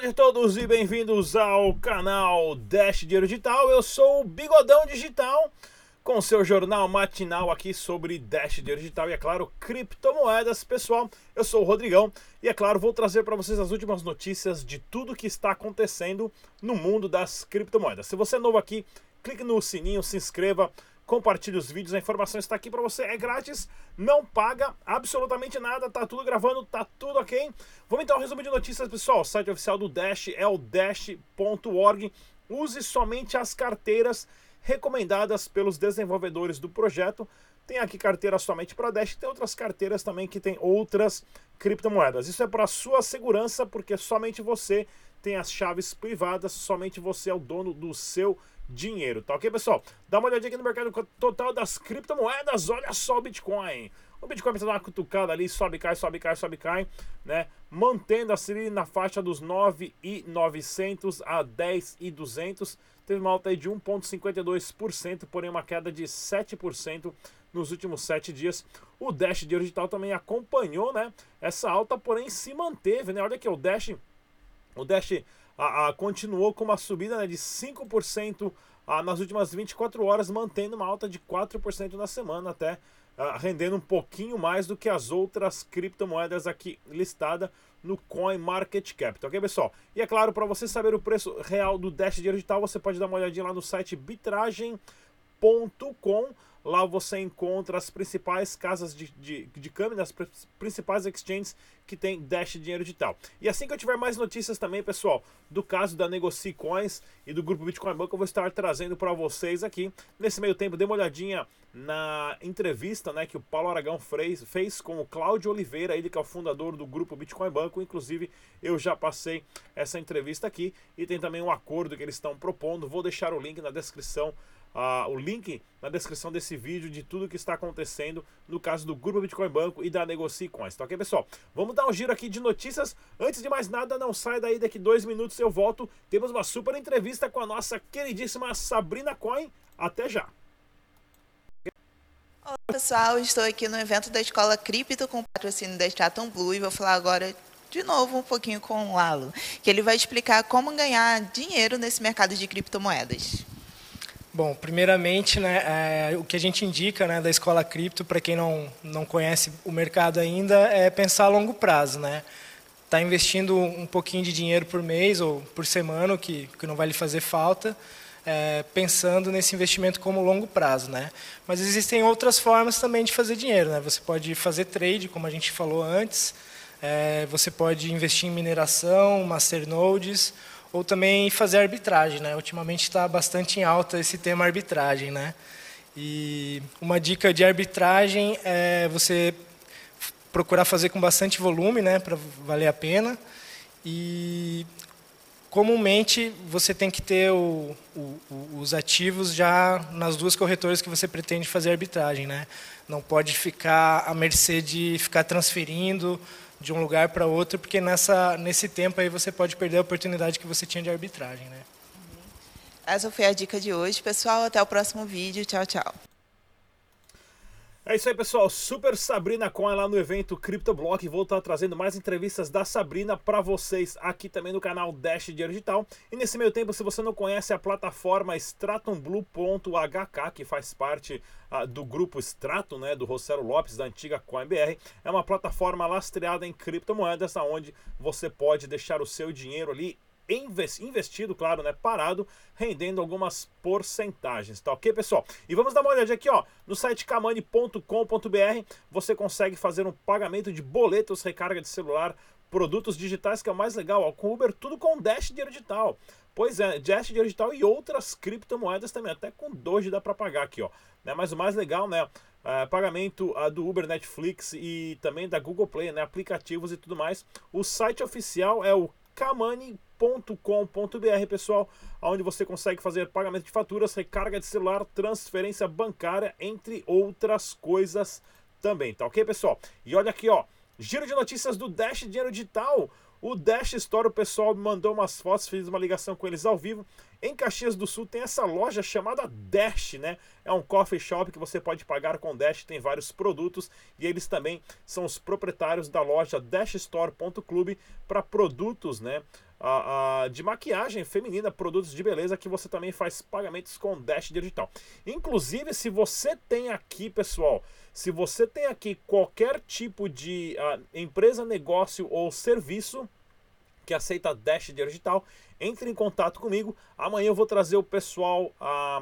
noite a todos e bem-vindos ao canal Dash Dinheiro Digital. Eu sou o Bigodão Digital com seu jornal matinal aqui sobre Dash Dinheiro Digital e, é claro, criptomoedas. Pessoal, eu sou o Rodrigão e, é claro, vou trazer para vocês as últimas notícias de tudo que está acontecendo no mundo das criptomoedas. Se você é novo aqui, clique no sininho, se inscreva, compartilhe os vídeos, a informação está aqui para você, é grátis, não paga absolutamente nada, tá tudo gravando, tá tudo ok. Vamos então ao resumo de notícias, pessoal. O site oficial do Dash é o dash.org. Use somente as carteiras recomendadas pelos desenvolvedores do projeto. Tem aqui carteira somente para Dash, tem outras carteiras também que tem outras criptomoedas. Isso é para sua segurança, porque somente você tem as chaves privadas, somente você é o dono do seu dinheiro, tá ok, pessoal? Dá uma olhadinha aqui no mercado total das criptomoedas, olha só o Bitcoin. O Bitcoin está uma cutucada ali, sobe, cai, sobe, cai, sobe, cai, né? Mantendo-se ali na faixa dos 9,900 a 10,200. Teve uma alta aí de 1,52%, porém uma queda de 7% nos últimos 7 dias. O Dash Digital também acompanhou, né? Essa alta, porém se manteve, né? Olha aqui, o Dash, o Dash a, a, continuou com uma subida né, de 5% a, nas últimas 24 horas, mantendo uma alta de 4% na semana, até a, rendendo um pouquinho mais do que as outras criptomoedas aqui listadas no Coin Market Cap, tá ok, pessoal? E é claro, para você saber o preço real do Dash Digital, você pode dar uma olhadinha lá no site bitragem.com Lá você encontra as principais casas de, de, de câmbio, as principais exchanges que tem Dash Dinheiro Digital. E assim que eu tiver mais notícias também, pessoal, do caso da Negocie Coins e do grupo Bitcoin Bank, eu vou estar trazendo para vocês aqui. Nesse meio tempo, dê uma olhadinha na entrevista né, que o Paulo Aragão fez, fez com o Cláudio Oliveira, ele que é o fundador do grupo Bitcoin Banco. Inclusive, eu já passei essa entrevista aqui e tem também um acordo que eles estão propondo. Vou deixar o link na descrição o link na descrição desse vídeo de tudo que está acontecendo no caso do Grupo Bitcoin Banco e da Negocie Coins, tá ok, pessoal? Vamos dar um giro aqui de notícias. Antes de mais nada, não sai daí, daqui dois minutos eu volto. Temos uma super entrevista com a nossa queridíssima Sabrina Coin. Até já! Olá pessoal, estou aqui no evento da Escola Cripto com patrocínio da Stratum Blue e vou falar agora de novo um pouquinho com o Lalo, que ele vai explicar como ganhar dinheiro nesse mercado de criptomoedas. Bom, primeiramente, né, é, o que a gente indica né, da escola cripto, para quem não, não conhece o mercado ainda, é pensar a longo prazo. Né? Tá investindo um pouquinho de dinheiro por mês ou por semana, que, que não vai lhe fazer falta, é, pensando nesse investimento como longo prazo. Né? Mas existem outras formas também de fazer dinheiro. Né? Você pode fazer trade, como a gente falou antes, é, você pode investir em mineração, masternodes, ou também fazer arbitragem, né? Ultimamente está bastante em alta esse tema arbitragem, né? E uma dica de arbitragem é você procurar fazer com bastante volume, né, para valer a pena. E comumente você tem que ter o, o, os ativos já nas duas corretoras que você pretende fazer arbitragem, né? Não pode ficar à mercê de ficar transferindo de um lugar para outro, porque nessa, nesse tempo aí você pode perder a oportunidade que você tinha de arbitragem. Né? Essa foi a dica de hoje, pessoal. Até o próximo vídeo. Tchau, tchau. É isso aí, pessoal. Super Sabrina Coin lá no evento CryptoBlock. Vou estar trazendo mais entrevistas da Sabrina para vocês aqui também no canal Dash Dinheiro Digital. E nesse meio tempo, se você não conhece a plataforma StratumBlue.hk, que faz parte uh, do grupo Stratum, né, do Rossello Lopes, da antiga CoinBR, é uma plataforma lastreada em criptomoedas, onde você pode deixar o seu dinheiro ali investido, claro, né, parado, rendendo algumas porcentagens, tá ok, pessoal? E vamos dar uma olhadinha aqui, ó, no site kamani.com.br, você consegue fazer um pagamento de boletos, recarga de celular, produtos digitais, que é o mais legal, ó, com Uber, tudo com Dash Dinheiro Digital. Pois é, Dash Dinheiro Digital e outras criptomoedas também, até com Doge dá para pagar aqui, ó. Né? Mas o mais legal, né, Uh, pagamento uh, do Uber, Netflix e também da Google Play, né, aplicativos e tudo mais. O site oficial é o kamani.com.br, pessoal, onde você consegue fazer pagamento de faturas, recarga de celular, transferência bancária, entre outras coisas também, tá ok, pessoal? E olha aqui, ó, giro de notícias do Dash Dinheiro Digital. O Dash Store, o pessoal mandou umas fotos, fiz uma ligação com eles ao vivo. Em Caxias do Sul tem essa loja chamada Dash, né? É um coffee shop que você pode pagar com Dash, tem vários produtos e eles também são os proprietários da loja dashstore.club para produtos, né? uh, de maquiagem feminina, produtos de beleza, que você também faz pagamentos com Dash Digital. Inclusive, se você tem aqui, pessoal, se você tem aqui qualquer tipo de uh, empresa, negócio ou serviço que aceita Dash Digital, entre em contato comigo. Amanhã eu vou trazer o pessoal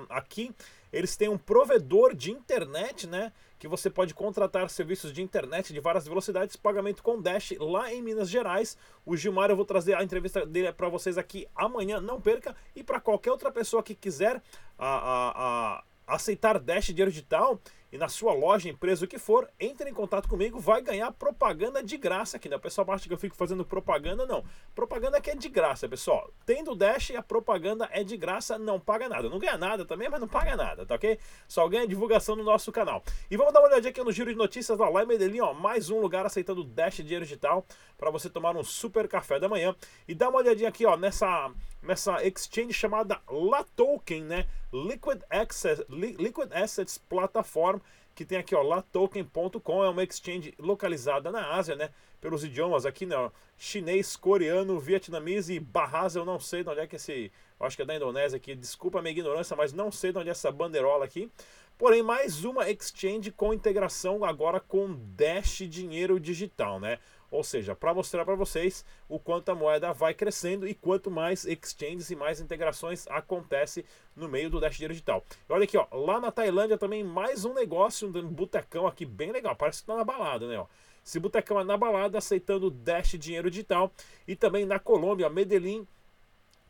aqui. Eles têm um provedor de internet, né? que você pode contratar serviços de internet de várias velocidades, pagamento com Dash lá em Minas Gerais. O Gilmar, eu vou trazer a entrevista dele para vocês aqui amanhã, não perca. E para qualquer outra pessoa que quiser a, a, a aceitar Dash dinheiro digital, e na sua loja, empresa, o que for, entre em contato comigo, vai ganhar propaganda de graça aqui, né? O pessoal acha que eu fico fazendo propaganda, não. Propaganda aqui é de graça, pessoal. Tendo Dash, a propaganda é de graça, não paga nada. Não ganha nada também, mas não paga nada, tá ok? Só ganha divulgação no nosso canal. E vamos dar uma olhadinha aqui no giro de notícias lá em Medellín, ó, mais um lugar aceitando Dash dinheiro digital para você tomar um super café da manhã. E dá uma olhadinha aqui, ó, nessa nessa exchange chamada La Token, né? Liquid, Access, Liquid Assets Platform, que tem aqui, ó, latoken.com, é uma exchange localizada na Ásia, né? Pelos idiomas aqui, né? Chinês, coreano, vietnamese e Bahasa, eu não sei de onde é que esse. acho que é da Indonésia aqui, desculpa a minha ignorância, mas não sei de onde é essa bandeirola aqui. Porém, mais uma exchange com integração agora com Dash Dinheiro Digital, né? Ou seja, para mostrar para vocês o quanto a moeda vai crescendo e quanto mais exchanges e mais integrações acontece no meio do Dash Dinheiro Digital. E olha aqui, ó, lá na Tailândia também mais um negócio, um botecão aqui bem legal, parece que tá na balada, né, ó. Esse botecão é na balada, aceitando Dash Dinheiro Digital. E também na Colômbia, Medellín,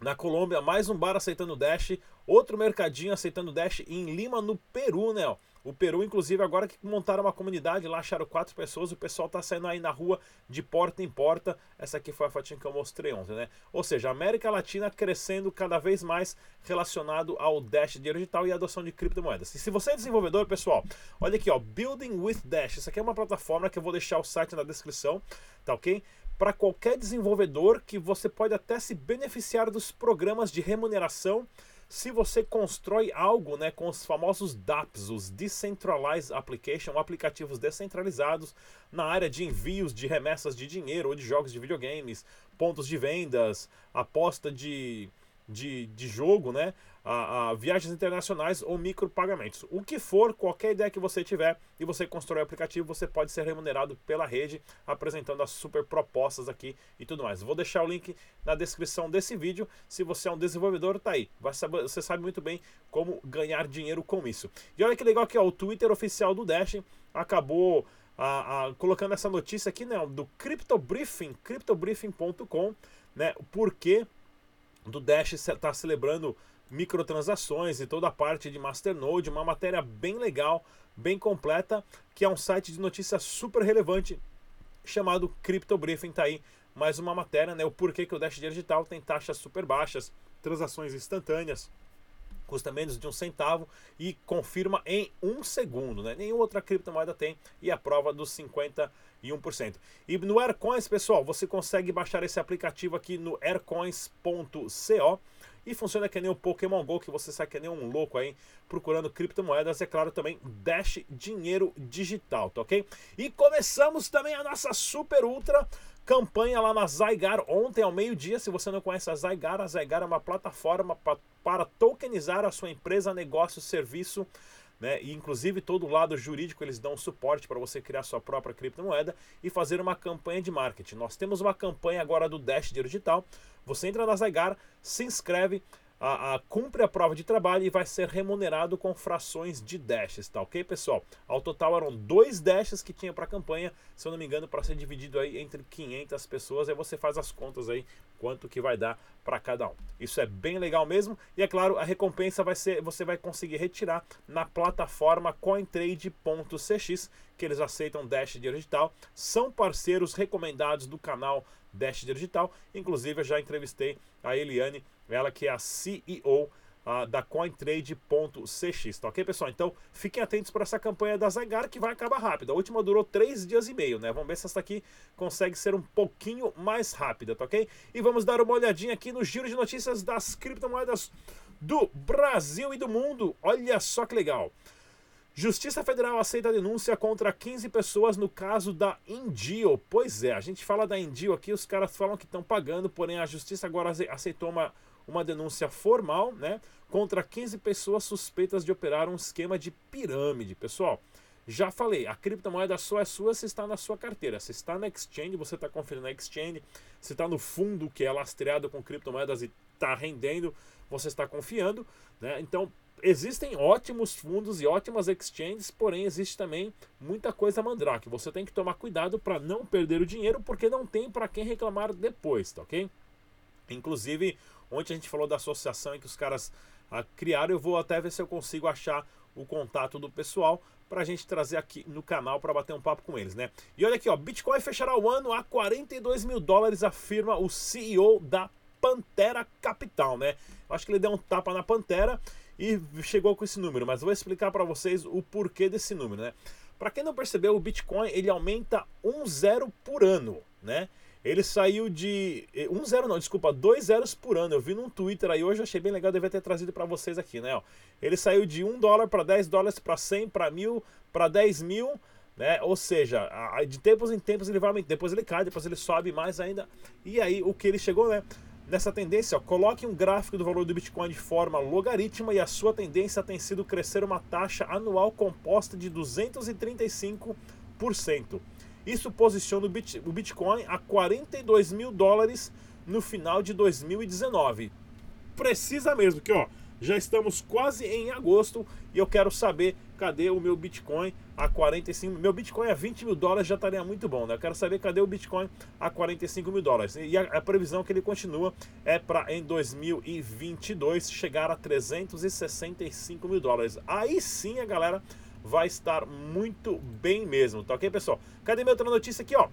na Colômbia, mais um bar aceitando Dash, outro mercadinho aceitando Dash em Lima, no Peru, né? Ó. O Peru, inclusive, agora que montaram uma comunidade, lá acharam quatro pessoas, o pessoal tá saindo aí na rua de porta em porta. Essa aqui foi a fotinha que eu mostrei ontem, né? Ou seja, a América Latina crescendo cada vez mais relacionado ao Dash dinheiro digital e a adoção de criptomoedas. E se você é desenvolvedor, pessoal, olha aqui, ó, Building with Dash. Essa aqui é uma plataforma que eu vou deixar o site na descrição, tá ok? Para qualquer desenvolvedor que você pode até se beneficiar dos programas de remuneração se você constrói algo né, com os famosos DApps, os Decentralized Application, aplicativos descentralizados na área de envios de remessas de dinheiro ou de jogos de videogames, pontos de vendas, aposta de, de, de jogo, né? a, a, viagens internacionais ou micropagamentos. O que for, qualquer ideia que você tiver e você constrói o aplicativo, você pode ser remunerado pela rede, apresentando as super propostas aqui e tudo mais. Vou deixar o link na descrição desse vídeo. Se você é um desenvolvedor, tá aí. Você sabe muito bem como ganhar dinheiro com isso. E olha que legal que o Twitter oficial do Dash acabou a, a, colocando essa notícia aqui, né, do Crypto Briefing, cryptobriefing.com, né, porque do Dash está celebrando microtransações e toda a parte de Masternode, uma matéria bem legal, bem completa, que é um site de notícias super relevante chamado Crypto Briefing, tá aí mais uma matéria, né, o porquê que o Dash Digital tem taxas super baixas, transações instantâneas, custa menos de um centavo e confirma em um segundo, né? Nenhuma outra criptomoeda tem e a prova dos 51%. E no Aircoins, pessoal, você consegue baixar esse aplicativo aqui no aircoins.co e funciona que nem o Pokémon GO, que você sai que nem um louco aí procurando criptomoedas. É claro também Dash Dinheiro Digital, tá ok? E começamos também a nossa super ultra campanha lá na Zygar ontem ao meio-dia. Se você não conhece a Zygar, a Zygar é uma plataforma pra, para tokenizar a sua empresa, negócio, serviço. Né? E inclusive todo o lado jurídico eles dão suporte para você criar sua própria criptomoeda e fazer uma campanha de marketing. Nós temos uma campanha agora do Dash Digital você entra na Zygar, se inscreve, a, a, cumpre a prova de trabalho e vai ser remunerado com frações de dashes, tá ok, pessoal? Ao total eram dois dashes que tinha para a campanha, se eu não me engano, para ser dividido aí entre 500 pessoas. Aí você faz as contas aí quanto que vai dar para cada um. Isso é bem legal mesmo e é claro, a recompensa vai ser, você vai conseguir retirar na plataforma cointrade.cx, que eles aceitam Dash digital, são parceiros recomendados do canal Dash Digital. Inclusive, eu já entrevistei a Eliane, ela que é a CEO uh, da CoinTrade.cx, tá ok, pessoal? Então, fiquem atentos para essa campanha da Zygar, que vai acabar rápido. A última durou 3 dias e meio, né? Vamos ver se essa aqui consegue ser um pouquinho mais rápida, tá ok? E vamos dar uma olhadinha aqui no giro de notícias das criptomoedas do Brasil e do mundo. Olha só que legal! Justiça Federal aceita denúncia contra 15 pessoas no caso da Indio. Pois é, a gente fala da Indio aqui, os caras falam que estão pagando, porém a Justiça agora aceitou uma, uma denúncia formal, né, contra 15 pessoas suspeitas de operar um esquema de pirâmide. Pessoal, já falei, a criptomoeda só é sua se está na sua carteira. Se está na exchange, você está conferindo na exchange. Se está no fundo que é lastreado com criptomoedas e está rendendo, você está confiando. Né? Então, existem ótimos fundos e ótimas exchanges, porém existe também muita coisa mandrake. Você tem que tomar cuidado para não perder o dinheiro, porque não tem para quem reclamar depois, tá ok? Inclusive, ontem a gente falou da associação em que os caras ah, criaram, eu vou até ver se eu consigo achar o contato do pessoal para a gente trazer aqui no canal para bater um papo com eles, né? E olha aqui, ó, Bitcoin fechará o ano a 42 mil dólares, afirma o CEO da Pantera Capital, né? Eu acho que ele deu um tapa na Pantera e chegou com esse número, mas vou explicar para vocês o porquê desse número, né? Para quem não percebeu, o Bitcoin ele aumenta um zero por ano, né? Ele saiu de eh, um zero não, desculpa, dois zeros por ano. Eu vi num Twitter aí hoje, achei bem legal, devia ter trazido para vocês aqui, né? Ó, ele saiu de um dólar para 10 dólares para 100 para mil para 10 mil, né? Ou seja, de tempos em tempos ele vai depois ele cai, depois ele sobe mais ainda. E aí o que ele chegou, né? Nessa tendência, ó, coloque um gráfico do valor do Bitcoin de forma logarítmica e a sua tendência tem sido crescer uma taxa anual composta de 235%. Isso posiciona o Bitcoin a 42 mil dólares no final de 2019. Precisa mesmo, que ó, já estamos quase em agosto e eu quero saber cadê o meu Bitcoin a 45 Meu Bitcoin a 20 mil dólares já estaria muito bom, né? Eu quero saber cadê o Bitcoin a 45 mil dólares. E a, a previsão que ele continua é para em 2022 chegar a 365 mil dólares. Aí sim a galera vai estar muito bem mesmo, tá ok, pessoal? Cadê minha outra notícia aqui, ó?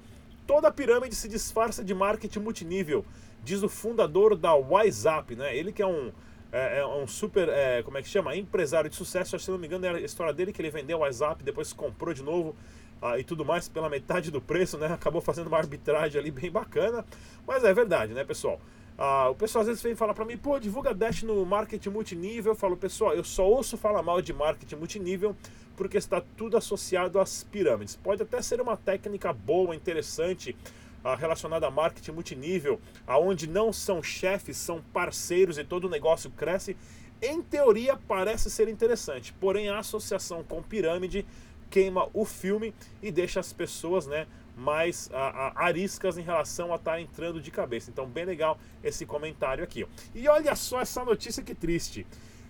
Toda pirâmide se disfarça de marketing multinível, diz o fundador da WhatsApp, né? Ele que é um é, é um super, é, como é que chama? Empresário de sucesso, se não me engano, é a história dele que ele vendeu o WhatsApp, depois comprou de novo ah, e tudo mais pela metade do preço, né? Acabou fazendo uma arbitragem ali bem bacana, mas é verdade, né, pessoal? Ah, o pessoal às vezes vem falar para mim, pô, divulga Dash no marketing multinível. Eu falo, pessoal, eu só ouço falar mal de marketing multinível porque está tudo associado às pirâmides. Pode até ser uma técnica boa, interessante, ah, relacionada a marketing multinível, aonde não são chefes, são parceiros e todo o negócio cresce. Em teoria parece ser interessante, porém a associação com pirâmide queima o filme e deixa as pessoas, né, mais a, a, ariscas em relação a estar tá entrando de cabeça. Então, bem legal esse comentário aqui. E olha só essa notícia que triste.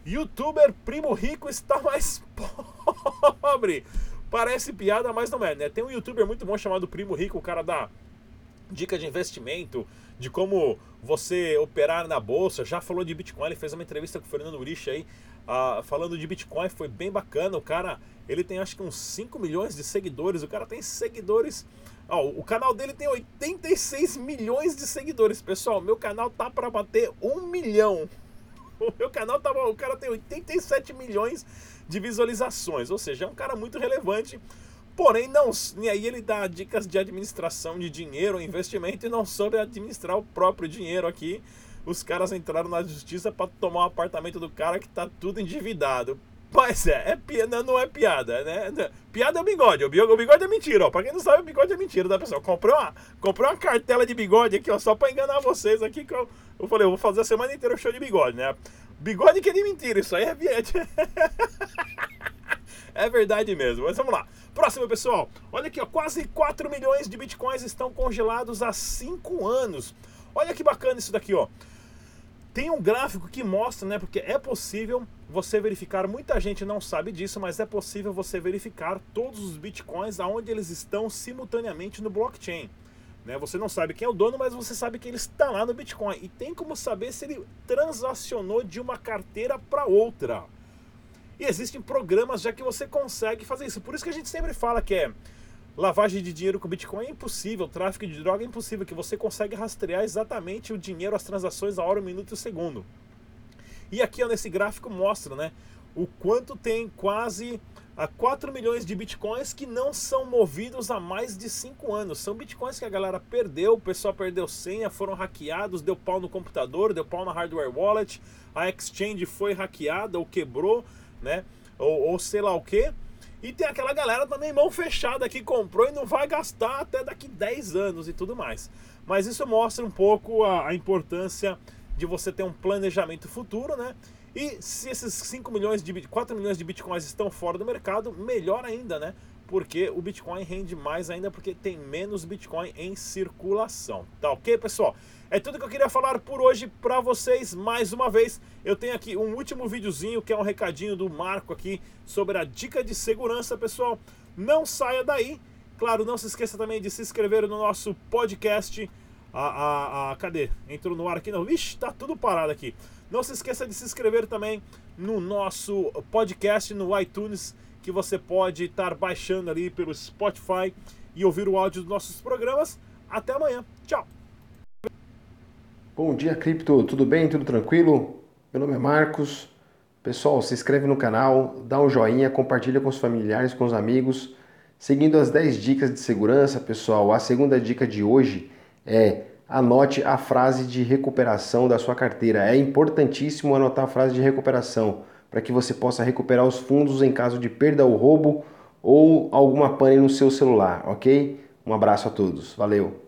Youtuber Primo Rico está mais pobre. Parece piada, mas não é, né? Tem um youtuber muito bom chamado Primo Rico, o cara dá dica de investimento, de como você operar na bolsa. Já falou de Bitcoin, ele fez uma entrevista com o Fernando Urich aí, uh, falando de Bitcoin, foi bem bacana. O cara, ele tem acho que uns 5 milhões de seguidores. O cara tem seguidores. O canal dele tem 86 milhões de seguidores. Pessoal, meu canal tá para bater 1 milhão. O meu canal tá o cara tem 87 milhões de visualizações, ou seja, é um cara muito relevante. Porém, não, e aí ele dá dicas de administração de dinheiro, investimento e não soube administrar o próprio dinheiro aqui. Os caras entraram na justiça para tomar o apartamento do cara que tá tudo endividado. Mas é, é piada, não é piada, né? Piada é o bigode, o bigode é mentira, ó. Pra quem não sabe, o bigode é mentira, tá, pessoal? Comprei uma, comprei uma cartela de bigode aqui, ó, só pra enganar vocês aqui, que eu, eu falei, eu vou fazer a semana inteira o show de bigode, né? Bigode que é de mentira, isso aí é É verdade mesmo, mas vamos lá. Próximo, pessoal. Olha aqui, ó, quase 4 milhões de bitcoins estão congelados há 5 anos. Olha que bacana isso daqui, ó. Tem um gráfico que mostra, né? Porque é possível você verificar, muita gente não sabe disso, mas é possível você verificar todos os bitcoins aonde eles estão simultaneamente no blockchain. Né? Você não sabe quem é o dono, mas você sabe que ele está lá no Bitcoin. E tem como saber se ele transacionou de uma carteira para outra. E existem programas já que você consegue fazer isso. Por isso que a gente sempre fala que é lavagem de dinheiro com Bitcoin é impossível, tráfico de droga é impossível, que você consegue rastrear exatamente o dinheiro, as transações, a hora, o minuto e o segundo. E aqui ó, nesse gráfico mostra né, o quanto tem quase a 4 milhões de bitcoins que não são movidos há mais de 5 anos. São bitcoins que a galera perdeu, o pessoal perdeu senha, foram hackeados, deu pau no computador, deu pau na hardware wallet, a exchange foi hackeada ou quebrou, né? Ou, ou sei lá o que. E tem aquela galera também mão fechada que comprou e não vai gastar até daqui 10 anos e tudo mais. Mas isso mostra um pouco a, a importância de você ter um planejamento futuro, né? E se esses 5 milhões de 4 milhões de bitcoins estão fora do mercado, melhor ainda, né? Porque o Bitcoin rende mais ainda porque tem menos Bitcoin em circulação. Tá ok, pessoal? É tudo que eu queria falar por hoje para vocês. Mais uma vez, eu tenho aqui um último videozinho que é um recadinho do Marco aqui sobre a dica de segurança, pessoal. Não saia daí. Claro, não se esqueça também de se inscrever no nosso podcast. A, a, a, cadê? Entrou no ar aqui, não. Ixi, tá tudo parado aqui. Não se esqueça de se inscrever também no nosso podcast no iTunes, que você pode estar baixando ali pelo Spotify e ouvir o áudio dos nossos programas. Até amanhã. Tchau. Bom dia, Cripto. Tudo bem? Tudo tranquilo? Meu nome é Marcos. Pessoal, se inscreve no canal, dá um joinha, compartilha com os familiares, com os amigos. Seguindo as 10 dicas de segurança, pessoal, a segunda dica de hoje é anote a frase de recuperação da sua carteira. É importantíssimo anotar a frase de recuperação para que você possa recuperar os fundos em caso de perda ou roubo ou alguma pane no seu celular, ok? Um abraço a todos. Valeu!